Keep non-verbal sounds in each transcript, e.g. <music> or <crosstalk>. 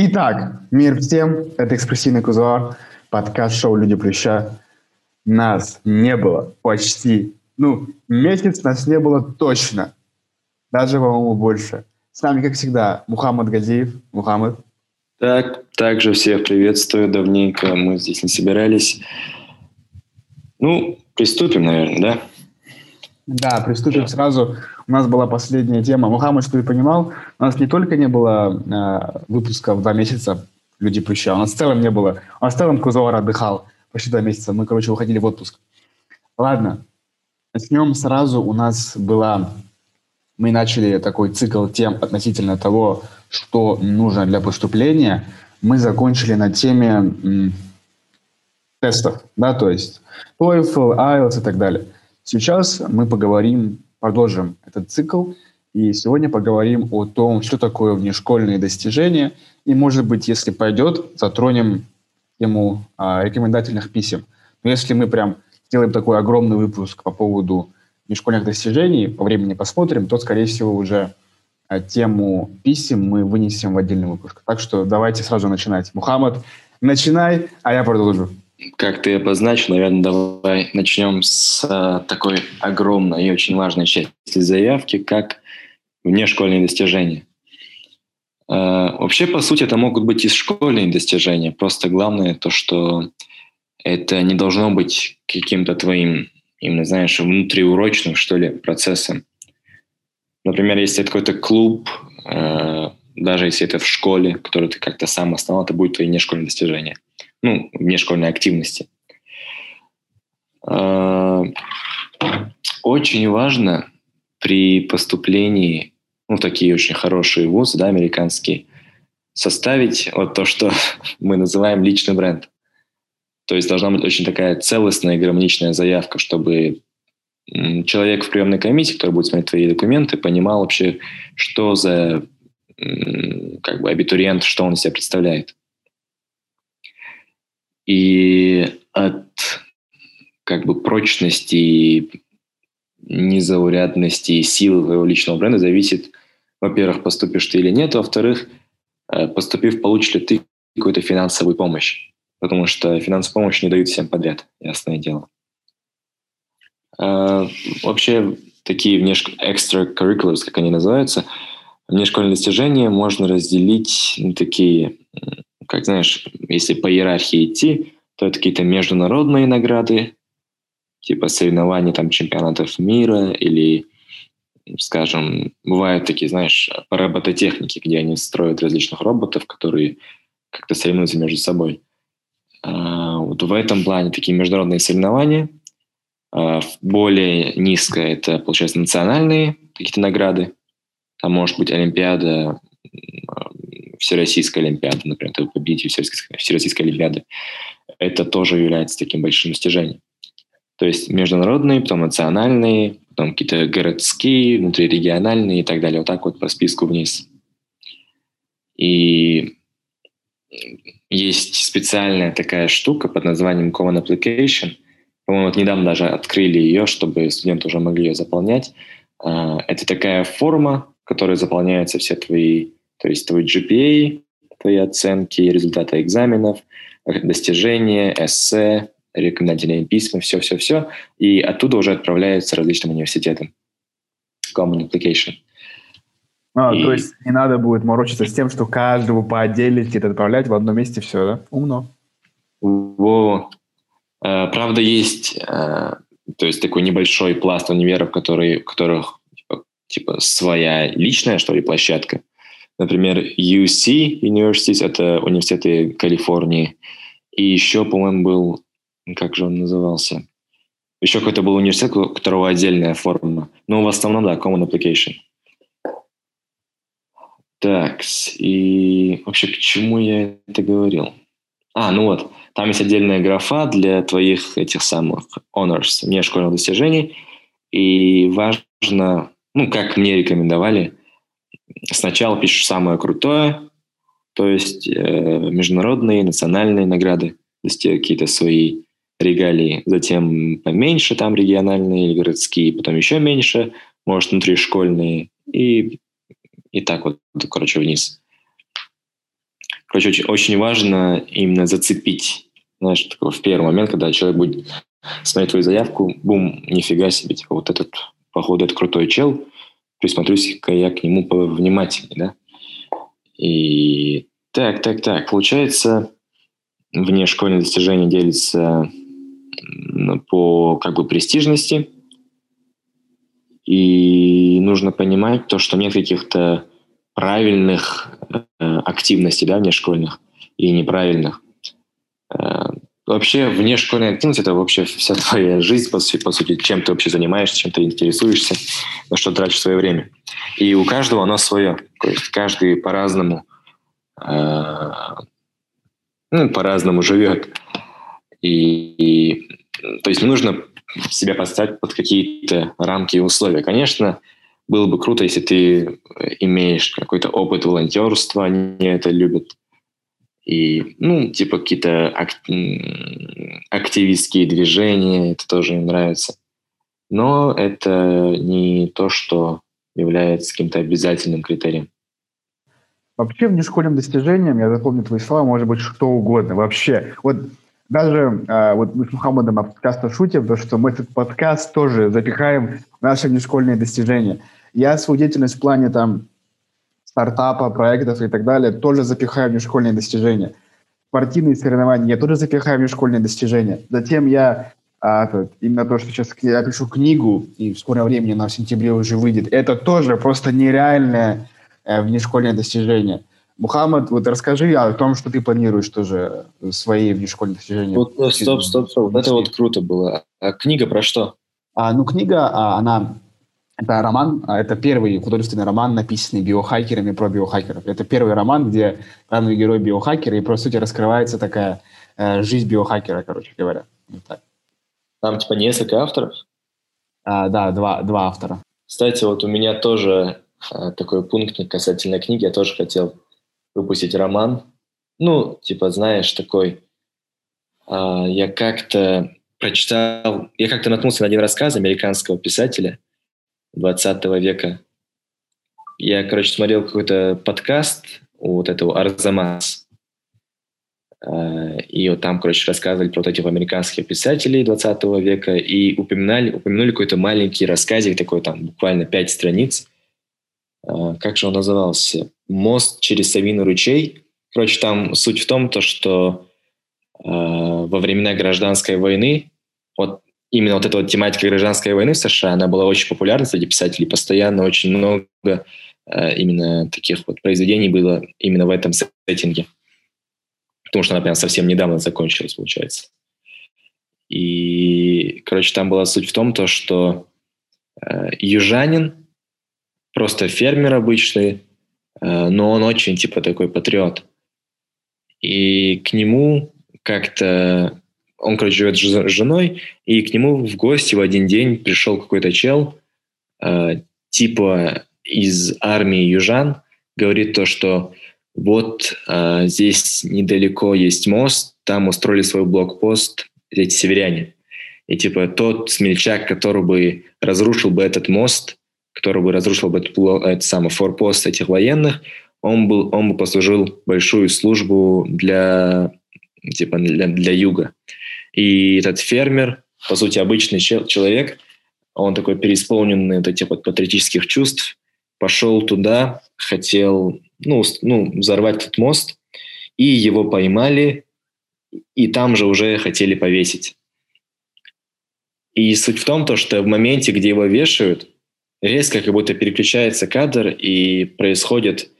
Итак, мир всем, это «Экспрессивный кузуар», подкаст-шоу «Люди Плюща». Нас не было почти, ну, месяц нас не было точно, даже, по-моему, больше. С нами, как всегда, Мухаммад Газиев. Мухаммад. Так, также всех приветствую. Давненько мы здесь не собирались. Ну, приступим, наверное, да? Да, приступим да. сразу. У нас была последняя тема. Мухаммад, что ты понимал, у нас не только не было э, выпуска в два месяца «Люди Плюща», у нас в целом не было. У нас в целом Кузовар отдыхал почти два месяца. Мы, короче, уходили в отпуск. Ладно, начнем сразу. У нас была... Мы начали такой цикл тем относительно того, что нужно для поступления. Мы закончили на теме тестов, да, то есть TOEFL, IELTS и так далее. Сейчас мы поговорим, продолжим этот цикл, и сегодня поговорим о том, что такое внешкольные достижения, и, может быть, если пойдет, затронем тему а, рекомендательных писем. Но если мы прям сделаем такой огромный выпуск по поводу внешкольных достижений, по времени посмотрим, то, скорее всего, уже а, тему писем мы вынесем в отдельный выпуск. Так что давайте сразу начинать. Мухаммад, начинай, а я продолжу как ты обозначил, наверное, давай начнем с а, такой огромной и очень важной части заявки, как внешкольные достижения. А, вообще, по сути, это могут быть и школьные достижения. Просто главное то, что это не должно быть каким-то твоим, именно, знаешь, внутриурочным, что ли, процессом. Например, если это какой-то клуб, а, даже если это в школе, который ты как-то сам основал, это будет твои внешкольные достижения – ну, внешкольной активности. А, очень важно при поступлении ну, такие очень хорошие вузы, да, американские, составить вот то, что <laughs> мы называем личный бренд. То есть должна быть очень такая целостная и гармоничная заявка, чтобы человек в приемной комиссии, который будет смотреть твои документы, понимал вообще, что за как бы абитуриент, что он из себя представляет. И от как бы прочности, незаурядности и силы твоего личного бренда зависит, во-первых, поступишь ты или нет, во-вторых, э, поступив, получишь ли ты какую-то финансовую помощь. Потому что финансовую помощь не дают всем подряд, ясное дело. А, вообще, такие внеш... extracurriculars, как они называются, внешкольные достижения можно разделить на такие как знаешь, если по иерархии идти, то это какие-то международные награды, типа соревнований там чемпионатов мира или, скажем, бывают такие, знаешь, по робототехнике, где они строят различных роботов, которые как-то соревнуются между собой. А, вот в этом плане такие международные соревнования. А, более низко это, получается, национальные какие-то награды. Там может быть Олимпиада Всероссийской Олимпиады, например, ты победитель Всероссийской, Олимпиады, это тоже является таким большим достижением. То есть международные, потом национальные, потом какие-то городские, внутрирегиональные и так далее. Вот так вот по списку вниз. И есть специальная такая штука под названием Common Application. По-моему, вот недавно даже открыли ее, чтобы студенты уже могли ее заполнять. А, это такая форма, в которой заполняются все твои то есть твой GPA, твои оценки, результаты экзаменов, достижения, эссе, рекомендательные письма, все-все-все. И оттуда уже отправляются различным университетам. Common Application. А, и... То есть не надо будет морочиться с тем, что каждого по отдельности отправлять в одном месте все, да? Умно. Во. А, правда, есть а, то есть такой небольшой пласт универов, которые, у которых типа, типа своя личная, что ли, площадка. Например, UC Universities, это университеты Калифорнии. И еще, по-моему, был, как же он назывался? Еще какой-то был университет, у которого отдельная форма. Но в основном, да, Common Application. Так, и вообще к чему я это говорил? А, ну вот, там есть отдельная графа для твоих этих самых honors, внешкольных достижений. И важно, ну, как мне рекомендовали, сначала пишешь самое крутое, то есть э, международные, национальные награды, то есть какие-то свои регалии, затем поменьше там региональные или городские, потом еще меньше, может, внутришкольные, и, и так вот, короче, вниз. короче, очень, очень важно именно зацепить. Знаешь, такой в первый момент, когда человек будет смотреть твою заявку, бум, нифига себе, типа вот этот, походу, это крутой чел, присмотрюсь-ка я к нему повнимательнее, да. И так, так, так, получается, внешкольные достижения делятся по как бы престижности, и нужно понимать то, что нет каких-то правильных э, активностей, да, внешкольных и неправильных. Э, вообще внешкольная активность – это вообще вся твоя жизнь, по, по сути, чем ты вообще занимаешься, чем ты интересуешься, на что тратишь свое время. И у каждого оно свое. То есть каждый по-разному э, ну, по-разному живет. И, и то есть нужно себя поставить под какие-то рамки и условия. Конечно, было бы круто, если ты имеешь какой-то опыт волонтерства, они это любят. И, ну, типа какие-то ак- активистские движения, это тоже им нравится. Но это не то, что является каким-то обязательным критерием. Вообще, внешкольным достижением, я запомню твои слова, может быть что угодно. Вообще. Вот даже э, вот мы с Мухаммадом часто шутим, то, что мы этот подкаст тоже запихаем в наши внешкольные достижения. Я свою деятельность в плане там стартапа, проектов и так далее тоже запихаю внешкольные достижения. Спортивные соревнования я тоже запихаю внешкольные достижения. Затем я а, именно то, что сейчас я пишу книгу, и в скором времени она в сентябре уже выйдет, это тоже просто нереальное э, внешкольное достижение. Мухаммад, вот расскажи о том, что ты планируешь тоже свои внешкольные достижения. Вот, ну, стоп, стоп, стоп. Это вот круто было. А книга про что? А, ну, книга, а, она это роман, а, это первый художественный роман, написанный биохакерами про биохакеров. Это первый роман, где главный герой биохакер, и, по сути, раскрывается такая э, жизнь биохакера, короче говоря. Вот так. Там, типа, несколько авторов? А, да, два, два автора. Кстати, вот у меня тоже а, такой пункт касательно книги. Я тоже хотел выпустить роман. Ну, типа, знаешь, такой... Э, я как-то прочитал... Я как-то наткнулся на один рассказ американского писателя 20 века. Я, короче, смотрел какой-то подкаст у вот этого Арзамас. И вот там, короче, рассказывали про вот этих американских писателей 20 века и упоминали, упомянули какой-то маленький рассказик, такой там буквально пять страниц. Как же он назывался? мост через Савиный ручей. Короче, там суть в том, то, что э, во времена гражданской войны, вот именно вот эта вот тематика гражданской войны в США, она была очень популярна среди писателей, постоянно очень много э, именно таких вот произведений было именно в этом сеттинге. Потому что она прям совсем недавно закончилась, получается. И, короче, там была суть в том, то, что э, южанин, просто фермер обычный, Э, но он очень типа такой патриот. И к нему как-то... Он, короче, живет с женой, и к нему в гости в один день пришел какой-то чел, э, типа из армии южан, говорит то, что вот э, здесь недалеко есть мост, там устроили свой блокпост эти северяне. И типа тот смельчак, который бы разрушил бы этот мост, который бы разрушил бы этот, этот самый форпост этих военных, он, был, он бы послужил большую службу для, типа, для, для юга. И этот фермер, по сути, обычный чел, человек, он такой переисполненный вот этих вот патриотических чувств, пошел туда, хотел ну, ну, взорвать этот мост, и его поймали, и там же уже хотели повесить. И суть в том, то, что в моменте, где его вешают, резко как будто переключается кадр и происходит,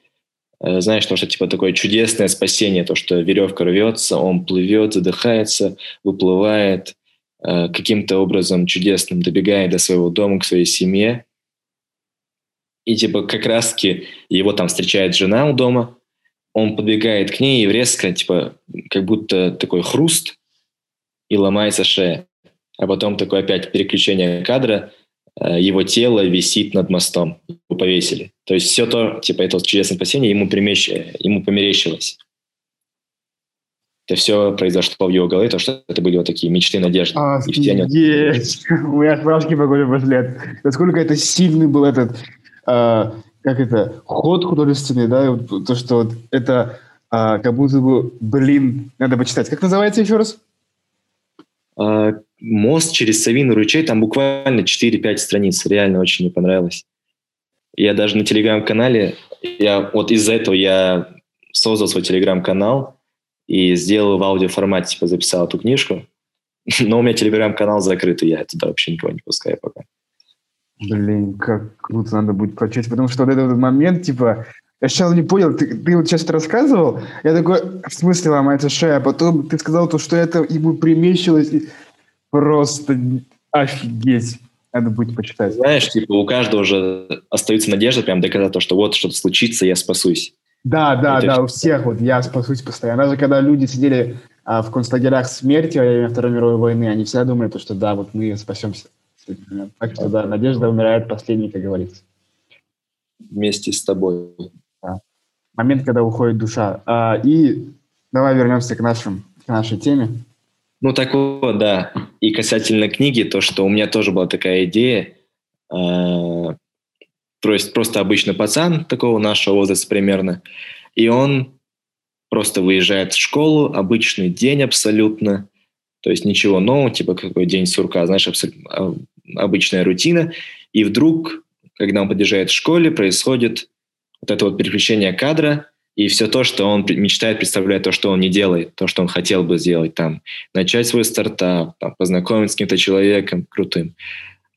знаешь, то, что типа такое чудесное спасение, то, что веревка рвется, он плывет, задыхается, выплывает, э, каким-то образом чудесным добегает до своего дома, к своей семье. И типа как раз-таки его там встречает жена у дома, он подбегает к ней и резко, типа, как будто такой хруст, и ломается шея. А потом такое опять переключение кадра, Э, его тело висит над мостом, его повесили. То есть все то, типа, это чудесное спасение ему, примещ... ему померещилось. Это все произошло в его голове, то, что это были вот такие мечты, надежды. А, и все они... <laughs> У меня справки по году пошли. Насколько это сильный был этот, э, как это, ход художественный, да, то, что вот это а, как будто бы, блин, надо почитать. Как называется еще раз? Мост через Савиный ручей, там буквально 4-5 страниц. Реально очень мне понравилось. Я даже на телеграм-канале, я вот из-за этого я создал свой телеграм-канал и сделал в аудиоформате, типа записал эту книжку. <laughs> Но у меня телеграм-канал закрытый, я туда вообще никого не пускаю пока. Блин, как круто надо будет прочесть, потому что вот этот момент, типа, я сейчас не понял, ты, ты вот сейчас это рассказывал, я такой, в смысле ломается шея, а потом ты сказал то, что это ему примещилось, просто офигеть. Надо будет почитать. Знаешь, типа у каждого уже остается надежда прям доказать то, что вот что-то случится, я спасусь. Да, да, это да, у всех вот я спасусь постоянно. Даже когда люди сидели а, в концлагерях смерти во время Второй мировой войны, они всегда думали, то, что да, вот мы спасемся. Так что да, надежда умирает последней, как говорится. Вместе с тобой. Да. Момент, когда уходит душа. А, и давай вернемся к, нашим, к нашей теме. Ну, так вот, да. И касательно книги, то, что у меня тоже была такая идея. Э, то есть просто обычный пацан такого нашего возраста примерно. И он просто выезжает в школу, обычный день абсолютно. То есть ничего нового, типа какой день сурка, знаешь, абсолютно обычная рутина. И вдруг, когда он подъезжает в школе, происходит вот это вот переключение кадра, и все то, что он мечтает, представляет то, что он не делает, то, что он хотел бы сделать, там, начать свой стартап, там, познакомиться с каким-то человеком крутым,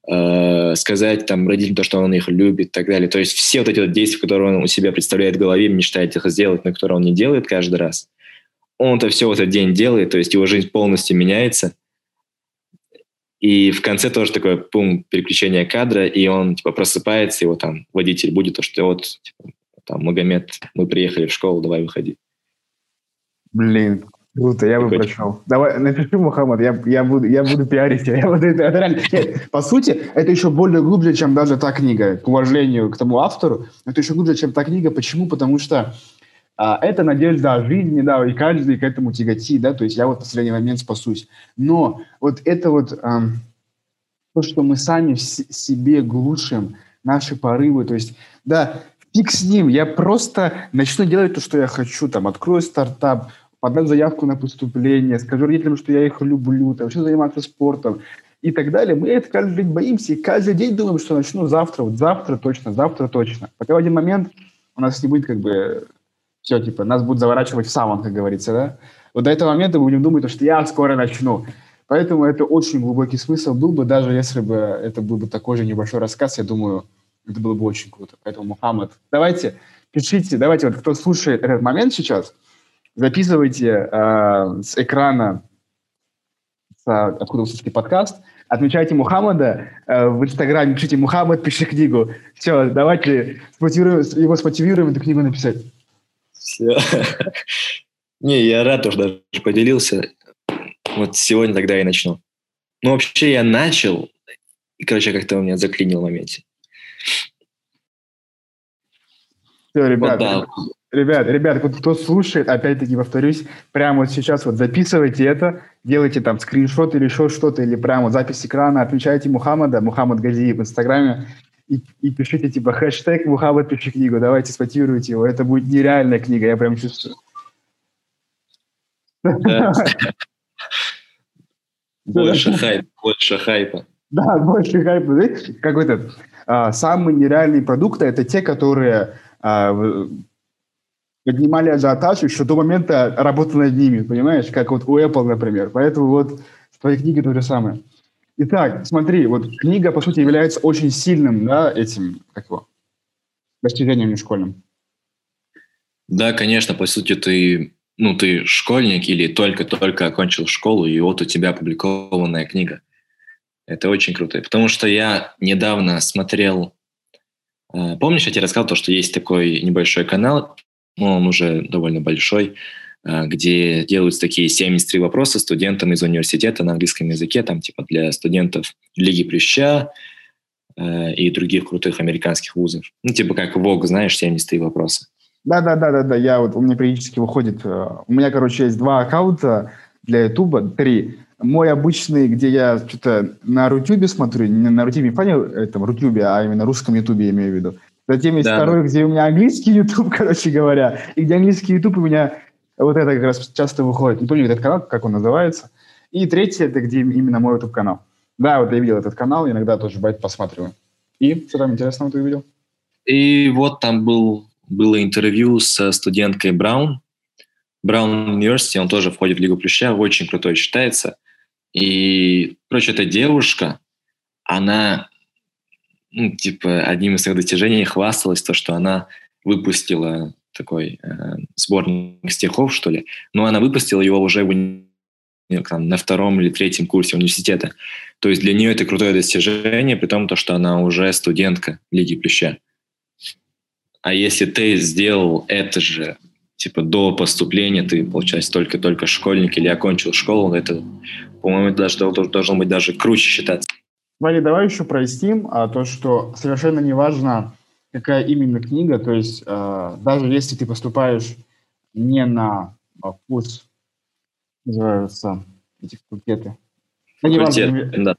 э, сказать там родителям то, что он их любит и так далее. То есть все вот эти вот действия, которые он у себя представляет в голове, мечтает их сделать, но которые он не делает каждый раз, он это все в этот день делает, то есть его жизнь полностью меняется. И в конце тоже такое, пум, переключение кадра, и он типа просыпается, его там водитель будет, то что вот типа, там, Магомед, мы приехали в школу, давай выходи. Блин, Круто, я бы прочел. Давай, напиши, Мухаммад, я, я, буду, я буду пиарить. <laughs> Я буду, это, это реально, нет, по сути, это еще более глубже, чем даже та книга, к уважению к тому автору. Это еще глубже, чем та книга. Почему? Потому что а, это надежда о жизни, да, и каждый к этому тяготит, да, то есть я вот в последний момент спасусь. Но вот это вот а, то, что мы сами в себе глушим, наши порывы, то есть, да, фиг с ним, я просто начну делать то, что я хочу, там, открою стартап, подам заявку на поступление, скажу родителям, что я их люблю, там, начну заниматься спортом и так далее. Мы это каждый день боимся, и каждый день думаем, что начну завтра, вот завтра точно, завтра точно. Пока в один момент у нас не будет как бы все, типа, нас будут заворачивать в саван, как говорится, да? Вот до этого момента мы будем думать, что я скоро начну. Поэтому это очень глубокий смысл был бы, даже если бы это был бы такой же небольшой рассказ, я думаю, это было бы очень круто. Поэтому, Мухаммад, давайте, пишите, давайте, вот кто слушает этот момент сейчас, записывайте э, с экрана, с, откуда вы слушаете подкаст, отмечайте Мухаммада э, в Инстаграме, пишите «Мухаммад, пиши книгу». Все, давайте смотивируем, его смотивируем эту книгу написать. Все. <laughs> Не, я рад, что даже поделился. Вот сегодня тогда и начну. Ну, вообще я начал, и, короче, как-то у меня заклинил в моменте. Все, ребят, вот, да. ребят, ребят, вот кто слушает, опять-таки повторюсь, прямо вот сейчас вот записывайте это, делайте там скриншот или еще что-то, или прямо вот запись экрана, отмечайте Мухаммада, Мухаммад Газиев в Инстаграме, и, и пишите типа хэштег Мухаммад пиши книгу, давайте спотируйте его, это будет нереальная книга, я прям чувствую. <laughs> Больше хайпа, больше хайпа. Да, больше хайпа. Как этот, а, самые нереальные продукты – это те, которые а, поднимали ажиотаж еще до момента работы над ними, понимаешь? Как вот у Apple, например. Поэтому вот в твоей книге то же самое. Итак, смотри, вот книга, по сути, является очень сильным, да, этим, как его, достижением школьным. Да, конечно, по сути, ты, ну, ты школьник или только-только окончил школу, и вот у тебя опубликованная книга. Это очень круто. Потому что я недавно смотрел... Э, помнишь, я тебе рассказал то, что есть такой небольшой канал, ну, он уже довольно большой, э, где делаются такие 73 вопроса студентам из университета на английском языке, там типа для студентов Лиги Плюща э, и других крутых американских вузов. Ну, типа как ВОГ, знаешь, 73 вопроса. Да, да, да, да, да. Я вот у меня периодически выходит. У меня, короче, есть два аккаунта для Ютуба, три. Мой обычный, где я что-то на Рутюбе смотрю, не на Рутюбе, не понял, этом Рутюбе, а именно русском Ютубе я имею в виду. Затем есть да. второй, где у меня английский YouTube, <laughs> короче говоря, и где английский YouTube у меня вот это как раз часто выходит. Не помню этот канал, как он называется. И третий, это где именно мой YouTube-канал. Да, вот я видел этот канал, иногда тоже бывает посматриваю. И что там интересного ты увидел? И вот там был, было интервью со студенткой Браун. Браун University, он тоже входит в Лигу Плюща, очень крутой считается. И, короче, эта девушка, она, ну, типа, одним из своих достижений хвасталась то, что она выпустила такой э, сборник стихов, что ли. Но она выпустила его уже в, там, на втором или третьем курсе университета. То есть для нее это крутое достижение, при том, то, что она уже студентка Лиги Плюща. А если ты сделал это же типа до поступления, ты, получается, только-только школьник или окончил школу, это, по-моему, даже должно быть даже круче считаться. Валя, давай еще проясним а, то, что совершенно не важно, какая именно книга, то есть а, даже если ты поступаешь не на а, курс, называются эти факультеты. Факультет, они, да.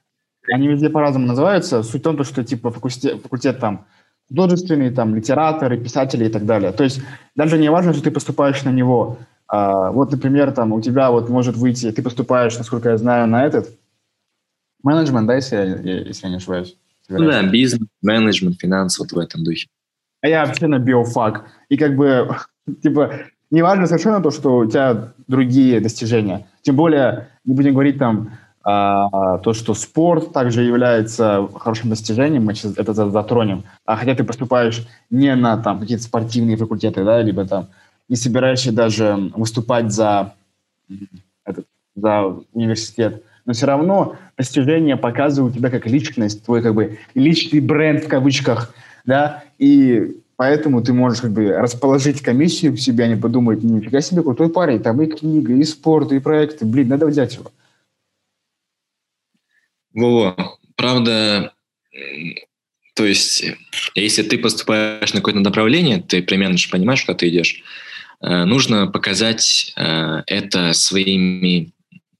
Они везде по-разному называются. Суть в том, что типа факультет, факультет там художественные, там, литераторы, писатели и так далее. То есть даже не важно, что ты поступаешь на него. А, вот, например, там у тебя вот может выйти, ты поступаешь, насколько я знаю, на этот менеджмент, да, если я, если я не ошибаюсь? Ну да, бизнес, менеджмент, финансы, вот в этом духе. А я вообще на биофак. И как бы, <laughs> типа, не важно совершенно то, что у тебя другие достижения. Тем более, не будем говорить там, а, то, что спорт также является хорошим достижением, мы сейчас это затронем. А хотя ты поступаешь не на там какие-то спортивные факультеты, да, либо там не собираешься даже выступать за, этот, за университет, но все равно достижения показывают тебя как личность, твой как бы личный бренд в кавычках, да, и поэтому ты можешь как бы расположить комиссию к себе, они подумают, нифига себе, крутой парень, там и книга, и спорт, и проекты, блин, надо взять его. Во, правда, то есть, если ты поступаешь на какое-то направление, ты примерно же понимаешь, куда ты идешь, э, нужно показать э, это своими,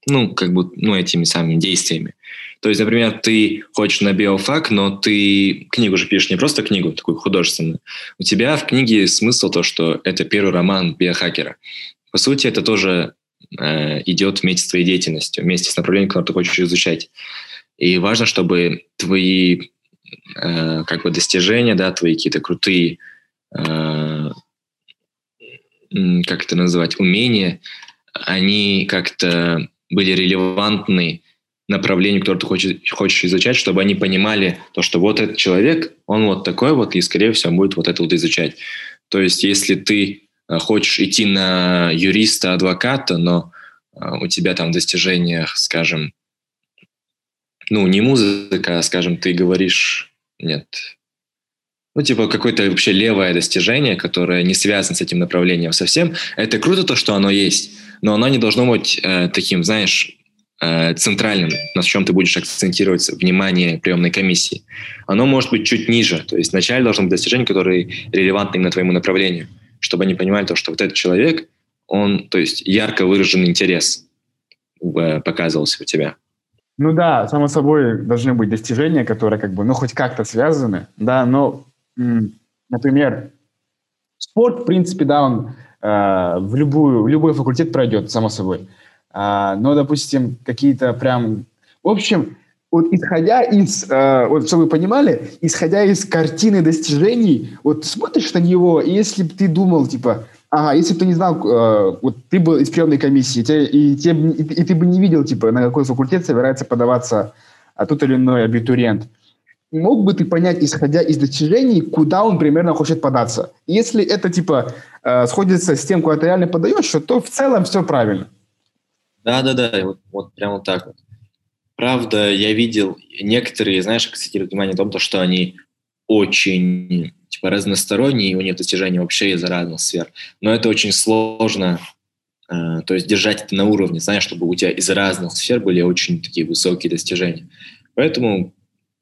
ну, как бы, ну, этими самыми действиями. То есть, например, ты хочешь на биофак, но ты книгу же пишешь не просто книгу, такую художественную. У тебя в книге смысл то, что это первый роман биохакера. По сути, это тоже э, идет вместе с твоей деятельностью, вместе с направлением, которое ты хочешь изучать. И важно, чтобы твои э, как бы достижения, да, твои какие-то крутые, э, как это называть, умения, они как-то были релевантны направлению, которое ты хочешь, хочешь изучать, чтобы они понимали то, что вот этот человек, он вот такой вот, и, скорее всего, он будет вот это вот изучать. То есть, если ты э, хочешь идти на юриста, адвоката, но э, у тебя там в достижениях, скажем, ну, не музыка, а, скажем, ты говоришь, нет, ну, типа, какое-то вообще левое достижение, которое не связано с этим направлением совсем. Это круто то, что оно есть, но оно не должно быть э, таким, знаешь, э, центральным, на чем ты будешь акцентировать внимание приемной комиссии. Оно может быть чуть ниже, то есть вначале должно быть достижение, которое релевантно именно твоему направлению, чтобы они понимали то, что вот этот человек, он, то есть ярко выраженный интерес э, показывался у тебя. Ну да, само собой должны быть достижения, которые как бы, ну, хоть как-то связаны, да, но, например, спорт, в принципе, да, он э, в, любую, в любой факультет пройдет, само собой. А, но, допустим, какие-то прям... В общем, вот исходя из, э, вот чтобы вы понимали, исходя из картины достижений, вот смотришь на него, и если бы ты думал, типа, Ага, если бы ты не знал, э, вот ты был из приемной комиссии, и, те, и, и ты бы не видел, типа, на какой факультет собирается подаваться а, тот или иной абитуриент, мог бы ты понять, исходя из достижений, куда он примерно хочет податься? Если это, типа, э, сходится с тем, куда ты реально подаешь, то в целом все правильно. Да-да-да, вот, вот прямо вот так вот. Правда, я видел некоторые, знаешь, акцентируют внимание на том, что они очень типа разносторонний, и у них достижения вообще из разных сфер. Но это очень сложно, э, то есть держать это на уровне, знаешь, чтобы у тебя из разных сфер были очень такие высокие достижения. Поэтому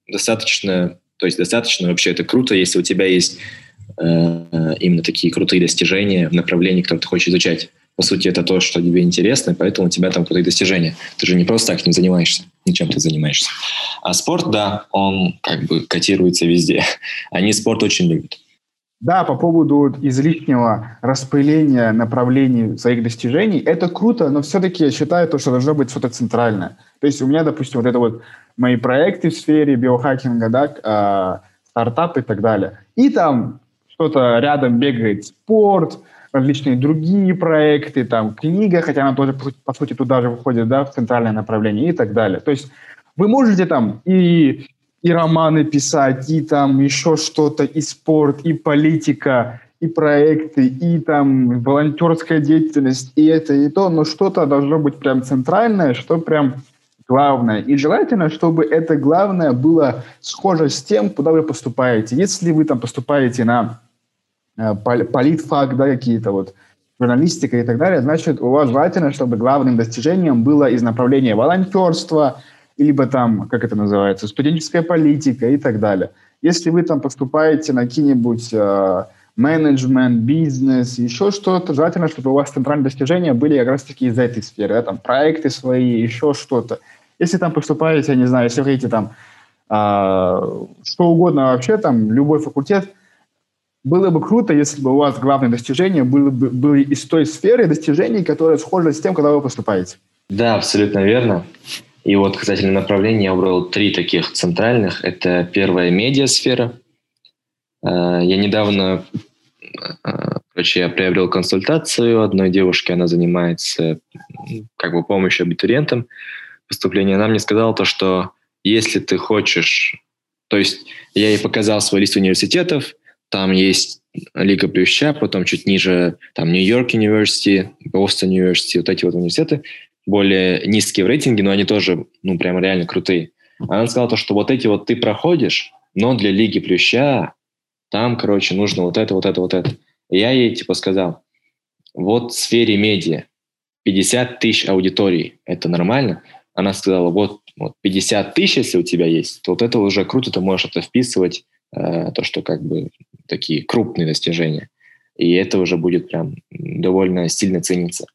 достаточно, то есть достаточно вообще это круто, если у тебя есть э, именно такие крутые достижения в направлении, которое ты хочешь изучать. По сути, это то, что тебе интересно, поэтому у тебя там крутые достижения. Ты же не просто так не занимаешься, ничем ты занимаешься. А спорт, да, он как бы котируется везде. <laughs> Они спорт очень любят. Да, по поводу излишнего распыления направлений своих достижений, это круто, но все-таки я считаю, то, что должно быть что-то центральное. То есть у меня, допустим, вот это вот мои проекты в сфере биохакинга, да, э, стартапы и так далее. И там что-то рядом бегает спорт, различные другие проекты, там книга, хотя она тоже, по сути, туда же выходит, да, в центральное направление и так далее. То есть вы можете там и и романы писать, и там еще что-то, и спорт, и политика, и проекты, и там волонтерская деятельность, и это, и то, но что-то должно быть прям центральное, что прям главное. И желательно, чтобы это главное было схоже с тем, куда вы поступаете. Если вы там поступаете на политфак, да, какие-то вот журналистика и так далее, значит, у вас желательно, чтобы главным достижением было из направления волонтерства, либо там, как это называется, студенческая политика и так далее. Если вы там поступаете на какие-нибудь э, менеджмент, бизнес, еще что-то, желательно, чтобы у вас центральные достижения были как раз-таки из этой сферы, да, там проекты свои, еще что-то. Если там поступаете, я не знаю, если вы хотите там э, что угодно вообще, там любой факультет, было бы круто, если бы у вас главные достижения были, бы, были из той сферы достижений, которая схожа с тем, когда вы поступаете. Да, абсолютно верно. И вот касательно направления я выбрал три таких центральных. Это первая медиасфера. Э, я недавно, э, короче, я приобрел консультацию одной девушки, она занимается как бы помощью абитуриентам поступления. Она мне сказала то, что если ты хочешь, то есть я ей показал свой лист университетов, там есть Лига Плюща, потом чуть ниже там Нью-Йорк университет, Бостон университет, вот эти вот университеты более низкие в рейтинге, но они тоже, ну, прям реально крутые. Она сказала то, что вот эти вот ты проходишь, но для Лиги Плюща там, короче, нужно вот это, вот это, вот это. Я ей, типа, сказал, вот в сфере медиа 50 тысяч аудиторий, это нормально? Она сказала, вот, вот 50 тысяч, если у тебя есть, то вот это уже круто, ты можешь это вписывать, э, то, что как бы такие крупные достижения. И это уже будет прям довольно сильно цениться.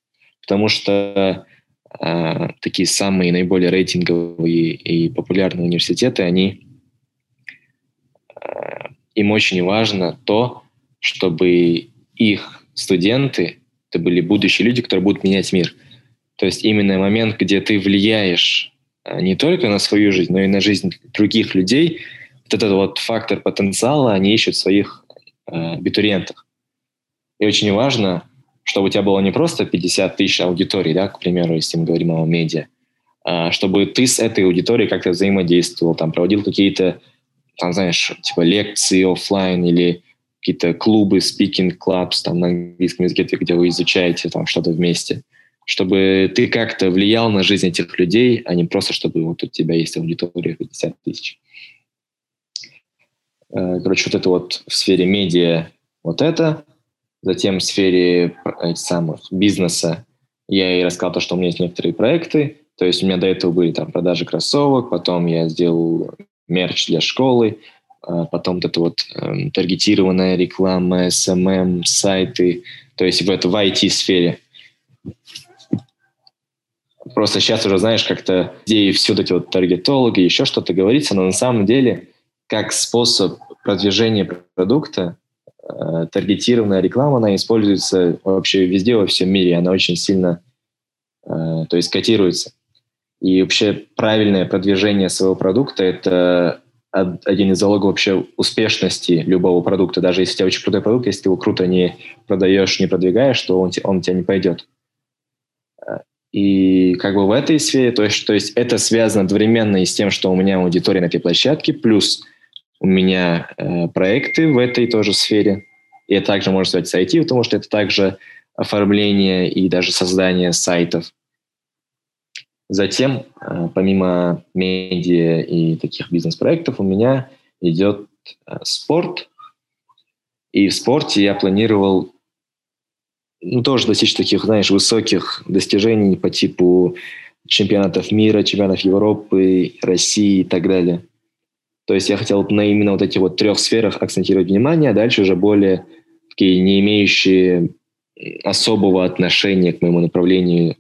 Потому что э, такие самые наиболее рейтинговые и популярные университеты, они э, им очень важно то, чтобы их студенты это были будущие люди, которые будут менять мир. То есть именно момент, где ты влияешь а, не только на свою жизнь, но и на жизнь других людей, вот этот вот фактор потенциала они ищут в своих абитуриентах. И очень важно, чтобы у тебя было не просто 50 тысяч аудиторий, да, к примеру, если мы говорим о медиа, а чтобы ты с этой аудиторией как-то взаимодействовал, там, проводил какие-то, там, знаешь, типа лекции офлайн или какие-то клубы, speaking clubs там на английском языке, где вы изучаете там что-то вместе, чтобы ты как-то влиял на жизнь этих людей, а не просто, чтобы вот у тебя есть аудитория 50 тысяч. Э, короче, вот это вот в сфере медиа вот это – Затем в сфере этих самых бизнеса я и рассказал то, что у меня есть некоторые проекты. То есть у меня до этого были там продажи кроссовок, потом я сделал мерч для школы, а потом вот это вот э, таргетированная реклама, SMM, эм эм, сайты, то есть в это в IT-сфере. Просто сейчас уже, знаешь, как-то где все эти вот таргетологи, еще что-то говорится, но на самом деле как способ продвижения продукта э, таргетированная реклама, она используется вообще везде во всем мире, она очень сильно, э, то есть котируется. И вообще правильное продвижение своего продукта – это один из залогов вообще успешности любого продукта. Даже если у тебя очень крутой продукт, если ты его круто не продаешь, не продвигаешь, то он, он у тебя не пойдет. И как бы в этой сфере, то есть, то есть это связано одновременно и с тем, что у меня аудитория на этой площадке, плюс у меня э, проекты в этой тоже сфере. Это также можно связать с IT, потому что это также оформление и даже создание сайтов. Затем, э, помимо медиа и таких бизнес-проектов, у меня идет э, спорт. И в спорте я планировал ну, тоже достичь таких, знаешь, высоких достижений по типу чемпионатов мира, чемпионатов Европы, России и так далее. То есть я хотел на именно вот этих вот трех сферах акцентировать внимание, а дальше уже более такие не имеющие особого отношения к моему направлению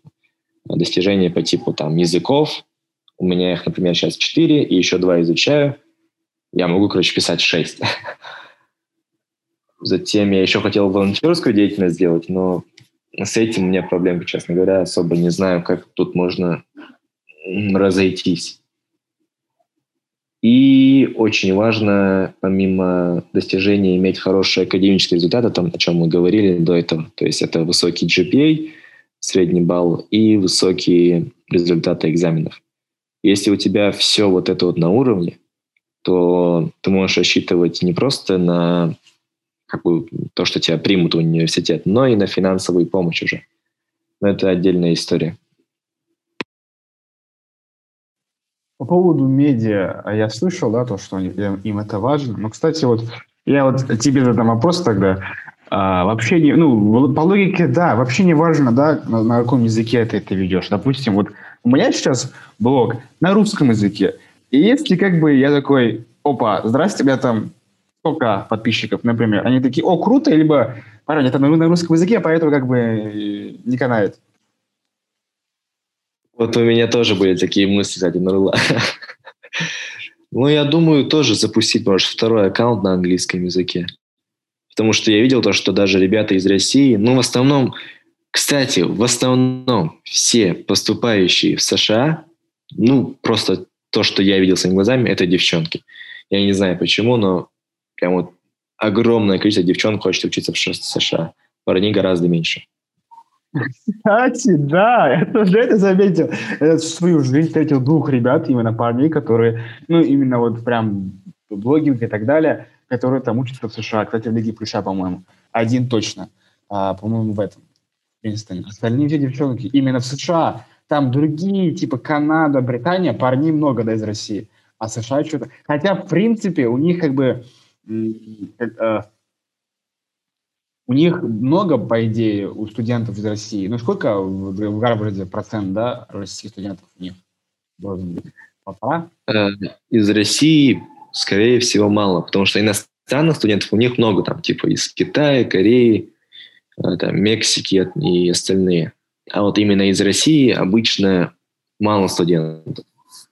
достижения по типу там языков. У меня их, например, сейчас четыре, и еще два изучаю. Я могу, короче, писать шесть. <laughs> Затем я еще хотел волонтерскую деятельность сделать, но с этим у меня проблем, честно говоря, особо не знаю, как тут можно разойтись. И очень важно, помимо достижения, иметь хорошие академические результаты, там, о чем мы говорили до этого. То есть это высокий GPA, средний балл и высокие результаты экзаменов. Если у тебя все вот это вот на уровне, то ты можешь рассчитывать не просто на как бы, то, что тебя примут в университет, но и на финансовую помощь уже. Но это отдельная история. По поводу медиа, а я слышал, да, то, что им это важно. Но, кстати, вот я вот тебе задам вопрос тогда. А, вообще не, ну, по логике, да, вообще не важно, да, на, на каком языке ты это ведешь. Допустим, вот у меня сейчас блог на русском языке. И если как бы я такой, опа, здрасте, у меня там сколько подписчиков, например, они такие, о, круто, либо, парень, это на русском языке, поэтому как бы э, не канает. Вот у меня тоже были такие мысли, кстати, Нурла. <laughs> Ну, я думаю, тоже запустить, может, второй аккаунт на английском языке. Потому что я видел то, что даже ребята из России, ну, в основном, кстати, в основном все поступающие в США, ну, просто то, что я видел своими глазами, это девчонки. Я не знаю почему, но прям вот огромное количество девчонок хочет учиться в США. Парней гораздо меньше. Кстати, да, <laughs> я тоже это заметил. Я в свою жизнь встретил двух ребят, именно парней, которые, ну, именно вот прям блогинг и так далее, которые там учатся в США. Кстати, в Лиге Плюща, по-моему. Один точно. А, по-моему, в этом. Принстоне. Остальные все девчонки именно в США. Там другие, типа Канада, Британия, парней много, да, из России. А США что-то... Хотя, в принципе, у них как бы... Э, у них много, по идее, у студентов из России. Ну, сколько в, в Гарварде процент, да, российских студентов у них должен быть? Полтора? Э, из России, скорее всего, мало, потому что иностранных студентов у них много, там, типа из Китая, Кореи, э, там, Мексики и остальные. А вот именно из России обычно мало студентов.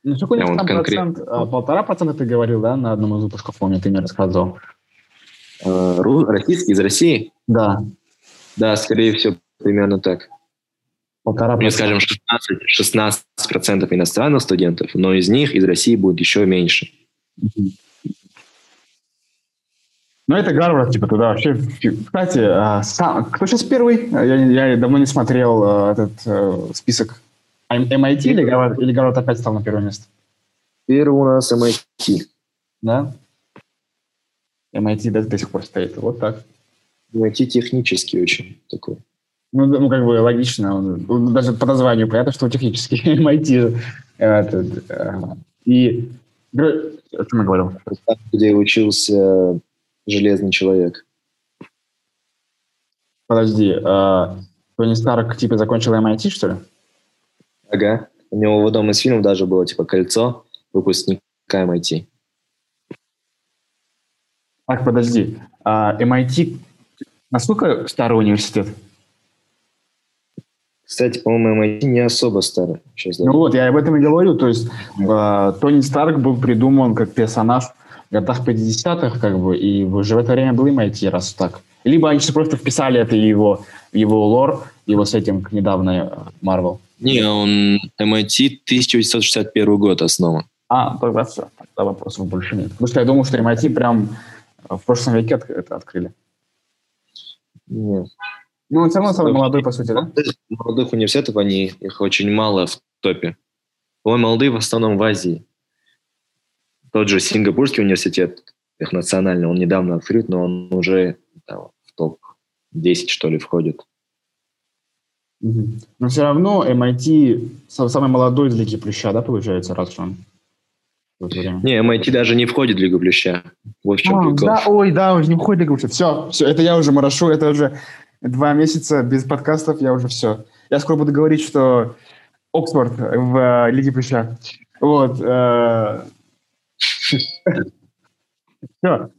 Ну, сколько у них там конкрет... процент? А, полтора процента ты говорил, да, на одном из выпусков, помню, ты мне рассказывал. Э, российский из России? Да. Да, скорее всего, примерно так. Полтора Мы скажем 16, 16 процентов иностранных студентов, но из них из России будет еще меньше. Ну, это Гарвард, типа, туда вообще... Кстати, а, сам, кто сейчас первый? Я, я давно не смотрел а, этот uh, список. MIT или Гарвард, или Гарвард опять стал на первое место? Первый у нас MIT. Да? MIT до, до сих пор стоит. Вот так. MIT технический очень такой. Ну, ну как бы логично. Он, даже по названию понятно, что технический <laughs> MIT. Этот, э, и... О чем я говорил? Где учился Железный человек. Подожди, а Тони Старк типа закончил MIT, что ли? Ага. У него в одном из фильмов даже было типа кольцо выпускника MIT. Так, подожди. А MIT насколько старый университет? Кстати, по-моему, MIT не особо старый. Сейчас ну вот, я об этом и говорю. То есть э, Тони Старк был придуман как персонаж в годах 50-х, как бы, и уже в это время был MIT, раз так. Либо они просто вписали это его, его лор, его сеттинг недавно Marvel. Не, он MIT 1961 год основан. А, тогда все. Тогда вопросов больше нет. Потому что я думал, что MIT прям в прошлом веке это открыли. Нет. Ну, все равно самый молодой, по сути, да? Молодых университетов, они, их очень мало в топе. Ой, молодые в основном в Азии. Тот же Сингапурский университет, их национальный, он недавно открыт, но он уже там, в топ-10, что ли, входит. Но все равно MIT самый молодой из Лиги Плюща, да, получается, раз он не, MIT даже не входит в Лигу Плюща. Вот в чем а, прикол. Да, ой, да, уже не входит в Лигу Плюща. Все, все, это я уже морошу, это уже два месяца без подкастов, я уже все. Я скоро буду говорить, что Оксфорд в э, Лиге Плюща. Вот. Э, все,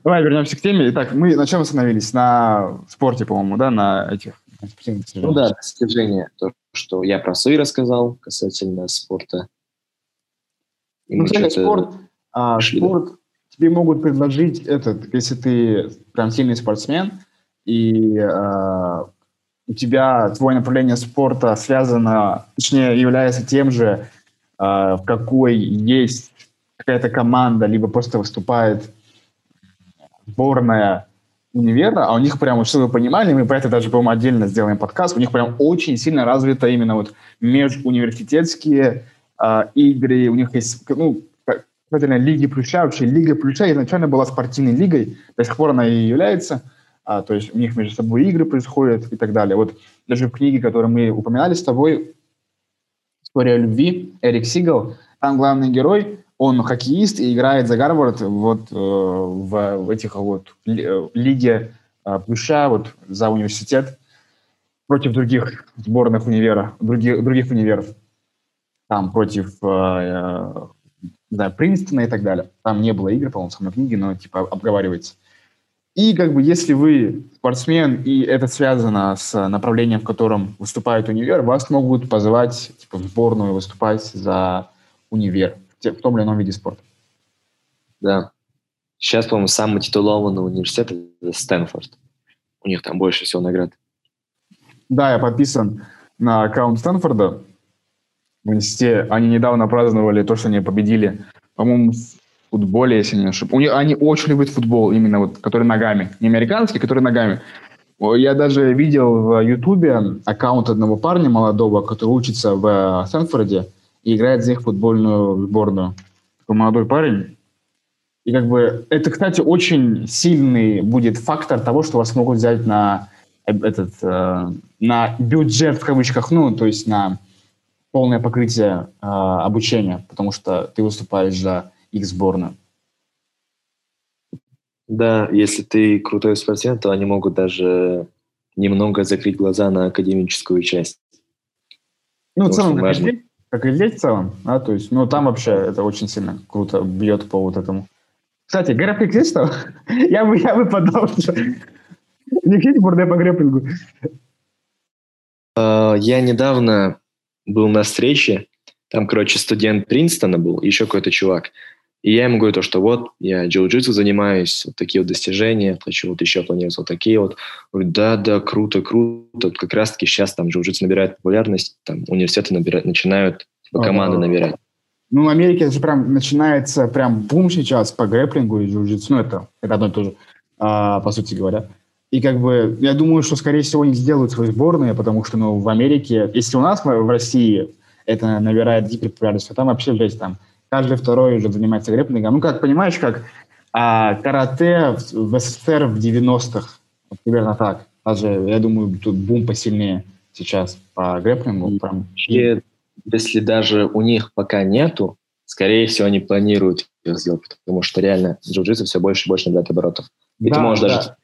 давай вернемся к теме. Итак, мы на чем остановились? На спорте, по-моему, да, на этих Ну да, достижения. То, что я про свои рассказал касательно спорта. И ну, кстати, спорт, а, спорт тебе могут предложить этот, если ты прям сильный спортсмен, и э, у тебя твое направление спорта связано, точнее, является тем же, э, в какой есть какая-то команда, либо просто выступает сборная универа, а у них прям, чтобы вы понимали, мы про это даже, по-моему, отдельно сделаем подкаст, у них прям очень сильно развито именно вот межуниверситетские игры, у них есть, ну, наверное, Лиги Плюща, вообще Лига Плюща изначально была спортивной лигой, до сих пор она и является, а, то есть у них между собой игры происходят и так далее. Вот даже в книге, которую мы упоминали с тобой, «История любви», Эрик Сигал, там главный герой, он хоккеист и играет за Гарвард вот э, в, в этих вот э, лиге э, Плюща, вот за университет против других сборных универа, других, других универов. Там против э, э да, Принстона и так далее. Там не было игр, по-моему, в самой книге, но типа обговаривается. И как бы если вы спортсмен, и это связано с направлением, в котором выступает универ, вас могут позвать типа, в сборную выступать за универ в том или ином виде спорта. Да. Сейчас, по-моему, самый титулованный университет – это Стэнфорд. У них там больше всего наград. Да, я подписан на аккаунт Стэнфорда в университете. Они недавно праздновали то, что они победили, по-моему, в футболе, если не ошибаюсь. Они очень любят футбол, именно вот, который ногами. Не американский, который ногами. Я даже видел в Ютубе аккаунт одного парня молодого, который учится в Стэнфорде и играет за их футбольную сборную. Такой молодой парень. И как бы это, кстати, очень сильный будет фактор того, что вас могут взять на этот э, на бюджет в кавычках, ну, то есть на полное покрытие э, обучения, потому что ты выступаешь за их сборную. Да, если ты крутой спортсмен, то они могут даже немного закрыть глаза на академическую часть. Ну, в целом, как, и здесь, как и здесь в целом, да, то есть, ну, там вообще это очень сильно круто бьет по вот этому. Кстати, есть что? <laughs> я бы, я бы подал, что... <laughs> Не есть бурдэ по грэпплингу? Uh, я недавно был на встрече, там, короче, студент Принстона был, еще какой-то чувак. И я ему говорю то, что вот, я джиу-джитсу занимаюсь, вот такие вот достижения, хочу вот еще планировать вот такие вот. Говорю, да, да, круто, круто. Вот как раз-таки сейчас там джиу-джитсу набирает популярность, там университеты набирают, начинают типа, команды набирать. Ну, в Америке же прям начинается прям бум сейчас по грэплингу и джиу-джитсу. Ну, это, это одно и то же, а, по сути говоря. И как бы я думаю, что, скорее всего, они сделают свои сборные, потому что, ну, в Америке, если у нас в России это набирает гиперпопулярность, то там вообще, жесть, там каждый второй уже занимается грэпплингом. Ну, как, понимаешь, как а, карате в, в СССР в 90-х, вот, примерно так. Даже, я думаю, тут бум посильнее сейчас по грэпплингу. Прям. И, если даже у них пока нету, скорее всего, они планируют их сделать, потому что реально джиу-джитсу все больше и больше набирает оборотов. И да, ты можешь да. даже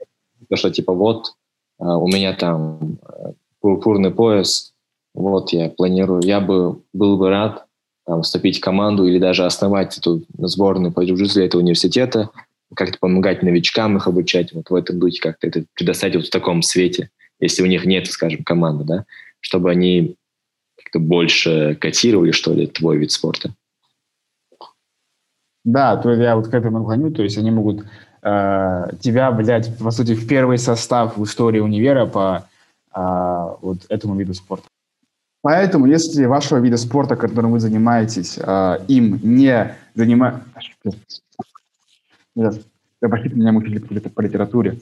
то, что типа вот а, у меня там э, пурпурный пояс, вот я планирую, я бы был бы рад там, вступить в команду или даже основать эту сборную по джиу для этого университета, как-то помогать новичкам их обучать, вот в этом духе как-то это предоставить вот в таком свете, если у них нет, скажем, команды, да, чтобы они как-то больше котировали, что ли, твой вид спорта. Да, то я вот к этому клоню, то есть они могут э, тебя взять, по сути, в первый состав в истории универа по э, вот этому виду спорта. Поэтому, если вашего вида спорта, которым вы занимаетесь, э, им не занимаетесь... Простите, меня мучили по литературе.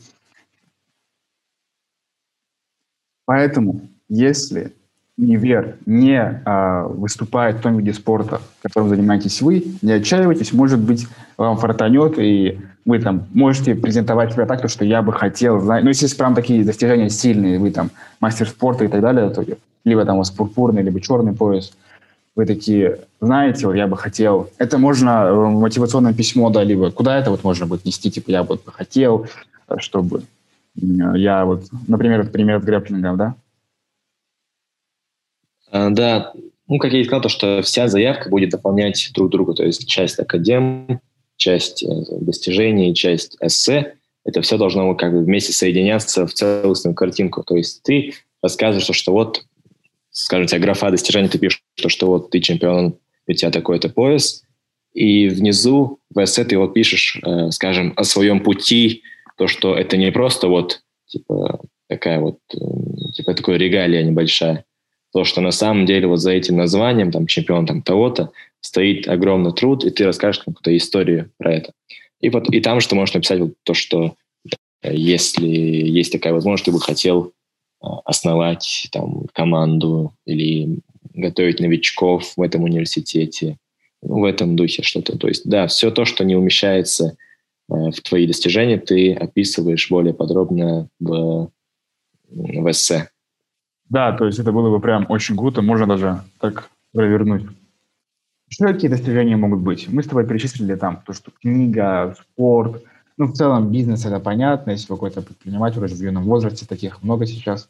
Поэтому, если универ не а, выступает в том виде спорта, которым занимаетесь вы, не отчаивайтесь, может быть, вам фартанет, и вы там можете презентовать себя так, что я бы хотел знать. Ну, если прям такие достижения сильные, вы там мастер спорта и так далее, то либо там у вас пурпурный, либо черный пояс, вы такие, знаете, вот я бы хотел. Это можно э, мотивационное письмо, да, либо куда это вот можно будет нести, типа я бы хотел, чтобы я вот, например, пример с грэпплингом, да, да, ну, как я и сказал, то, что вся заявка будет дополнять друг друга, то есть часть академ, часть э, достижений, часть эссе, это все должно как бы вместе соединяться в целостную картинку. То есть ты рассказываешь, что вот, скажем, у тебя графа достижений, ты пишешь, что, что вот ты чемпион, у тебя такой-то пояс, и внизу в эссе ты вот пишешь, э, скажем, о своем пути, то, что это не просто вот типа такая вот, э, типа такое регалия небольшая, то, что на самом деле вот за этим названием, там, чемпион там того-то, стоит огромный труд, и ты расскажешь какую-то историю про это. И, вот, и там ты можешь написать вот то, что э, если есть такая возможность, ты бы хотел э, основать там команду или готовить новичков в этом университете, в этом духе что-то. То есть, да, все то, что не умещается э, в твои достижения, ты описываешь более подробно в, в эссе. Да, то есть это было бы прям очень круто, можно даже так провернуть. Что какие достижения могут быть? Мы с тобой перечислили там то, что книга, спорт, ну, в целом бизнес это понятно, если какой-то предприниматель уже в юном возрасте, таких много сейчас.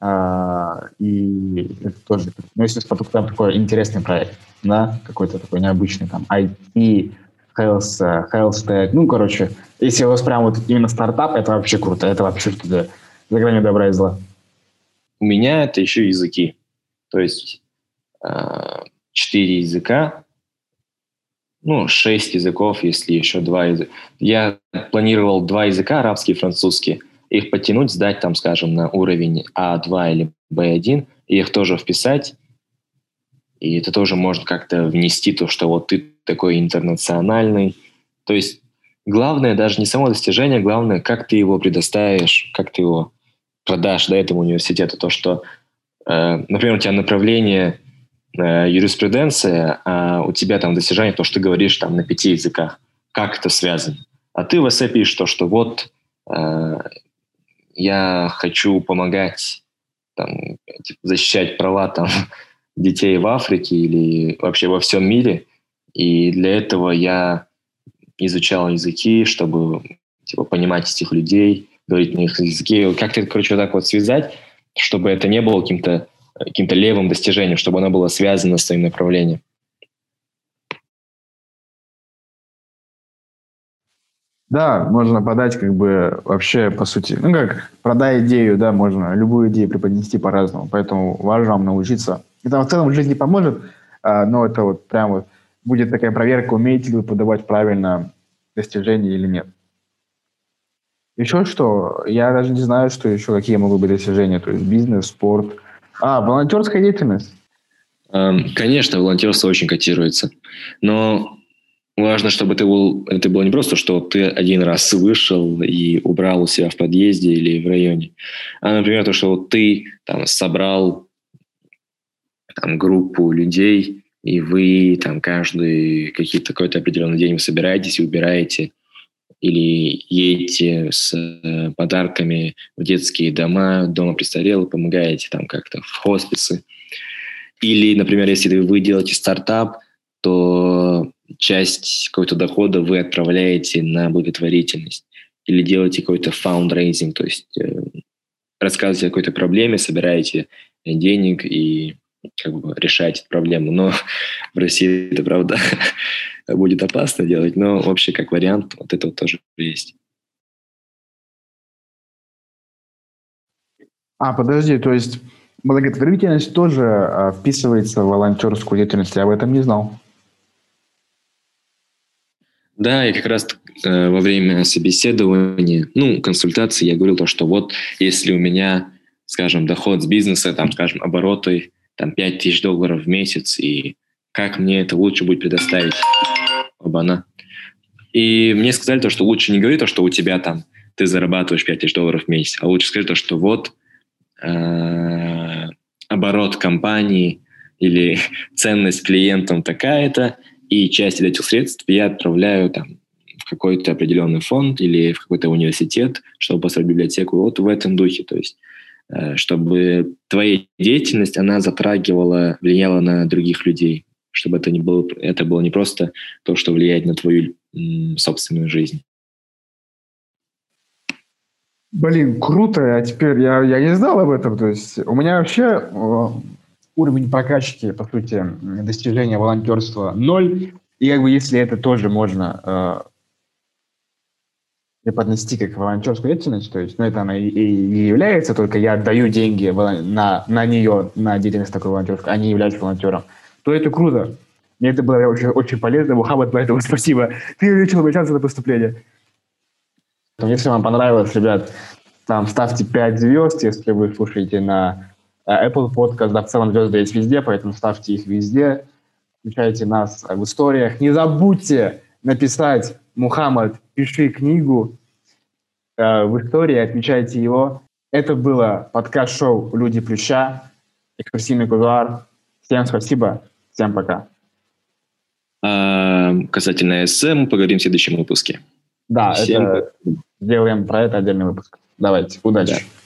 А, и это тоже, ну, если там такой интересный проект, да, какой-то такой необычный, там, IT, health, health tech, ну, короче, если у вас прям вот именно стартап, это вообще круто, это вообще что-то за гранью добра и зла. У меня это еще языки. То есть а, четыре языка, ну, шесть языков, если еще два языка. Я планировал два языка, арабский и французский, их подтянуть, сдать там, скажем, на уровень А2 или Б1, и их тоже вписать. И это тоже можно как-то внести то, что вот ты такой интернациональный. То есть главное даже не само достижение, главное, как ты его предоставишь, как ты его продашь до этого университета. То, что, э, например, у тебя направление э, юриспруденция, а у тебя там достижение, то, что ты говоришь там на пяти языках. Как это связано? А ты в эссе пишешь то, что вот э, я хочу помогать там, типа, защищать права там, <laughs> детей в Африке или вообще во всем мире. И для этого я изучал языки, чтобы типа, понимать этих людей, говорить на их языке. Как-то, короче, вот так вот связать, чтобы это не было каким-то каким-то левым достижением, чтобы оно было связано с своим направлением. Да, можно подать как бы вообще, по сути, ну как, продай идею, да, можно любую идею преподнести по-разному, поэтому важно вам научиться. Это в целом в жизни поможет, а, но это вот прям вот будет такая проверка, умеете ли вы подавать правильно достижения или нет. Еще что? Я даже не знаю, что еще, какие могут быть достижения, то есть бизнес, спорт. А, волонтерская деятельность? Эм, конечно, волонтерство очень котируется, но Важно, чтобы ты был, это было не просто, что ты один раз вышел и убрал у себя в подъезде или в районе, а, например, то, что вот ты там собрал там, группу людей, и вы там каждый какие-то какой-то определенный день вы собираетесь и убираете или едете с э, подарками в детские дома, дома престарелых, помогаете там как-то в хосписы. Или, например, если вы делаете стартап, то часть какого-то дохода вы отправляете на благотворительность или делаете какой-то фандрайзинг, то есть э, рассказываете о какой-то проблеме, собираете денег и как бы решаете проблему. Но в России это, правда, <laughs> будет опасно делать, но вообще как вариант вот это вот тоже есть. А, подожди, то есть благотворительность тоже а, вписывается в волонтерскую деятельность, я об этом не знал. Да, и как раз э, во время собеседования, ну, консультации я говорил то, что вот если у меня, скажем, доход с бизнеса, там, скажем, обороты, там, 5 тысяч долларов в месяц, и как мне это лучше будет предоставить? Оба-на. И мне сказали то, что лучше не говори то, что у тебя там ты зарабатываешь 5 тысяч долларов в месяц, а лучше скажи то, что вот э, оборот компании или <laughs> ценность клиентам такая-то, и часть этих средств я отправляю там, в какой-то определенный фонд или в какой-то университет, чтобы построить библиотеку. Вот в этом духе. То есть чтобы твоя деятельность, она затрагивала, влияла на других людей, чтобы это, не было, это было не просто то, что влияет на твою собственную жизнь. Блин, круто, а теперь я, я не знал об этом. То есть у меня вообще уровень прокачки, по сути, достижения волонтерства ноль. И как бы если это тоже можно э, преподнести как волонтерскую деятельность, то есть, ну, это она и, и является, только я отдаю деньги на, на нее, на деятельность такой волонтерской, а не являюсь волонтером, то это круто. Мне это было очень, очень полезно. Мухаммад, поэтому <laughs> спасибо. Ты увеличил мой шанс на поступление. Если вам понравилось, ребят, там ставьте 5 звезд, если вы слушаете на э, Apple Podcast. Да, в целом звезды есть везде, поэтому ставьте их везде. Включайте нас в историях. Не забудьте написать «Мухаммад, пиши книгу» э, в истории, отмечайте его. Это было подкаст-шоу «Люди Плюща», экскурсивный кулуар. Всем спасибо, всем пока. А, касательно эссе мы поговорим в следующем выпуске. Да, Всем это, сделаем про это отдельный выпуск. Давайте, удачи. Да.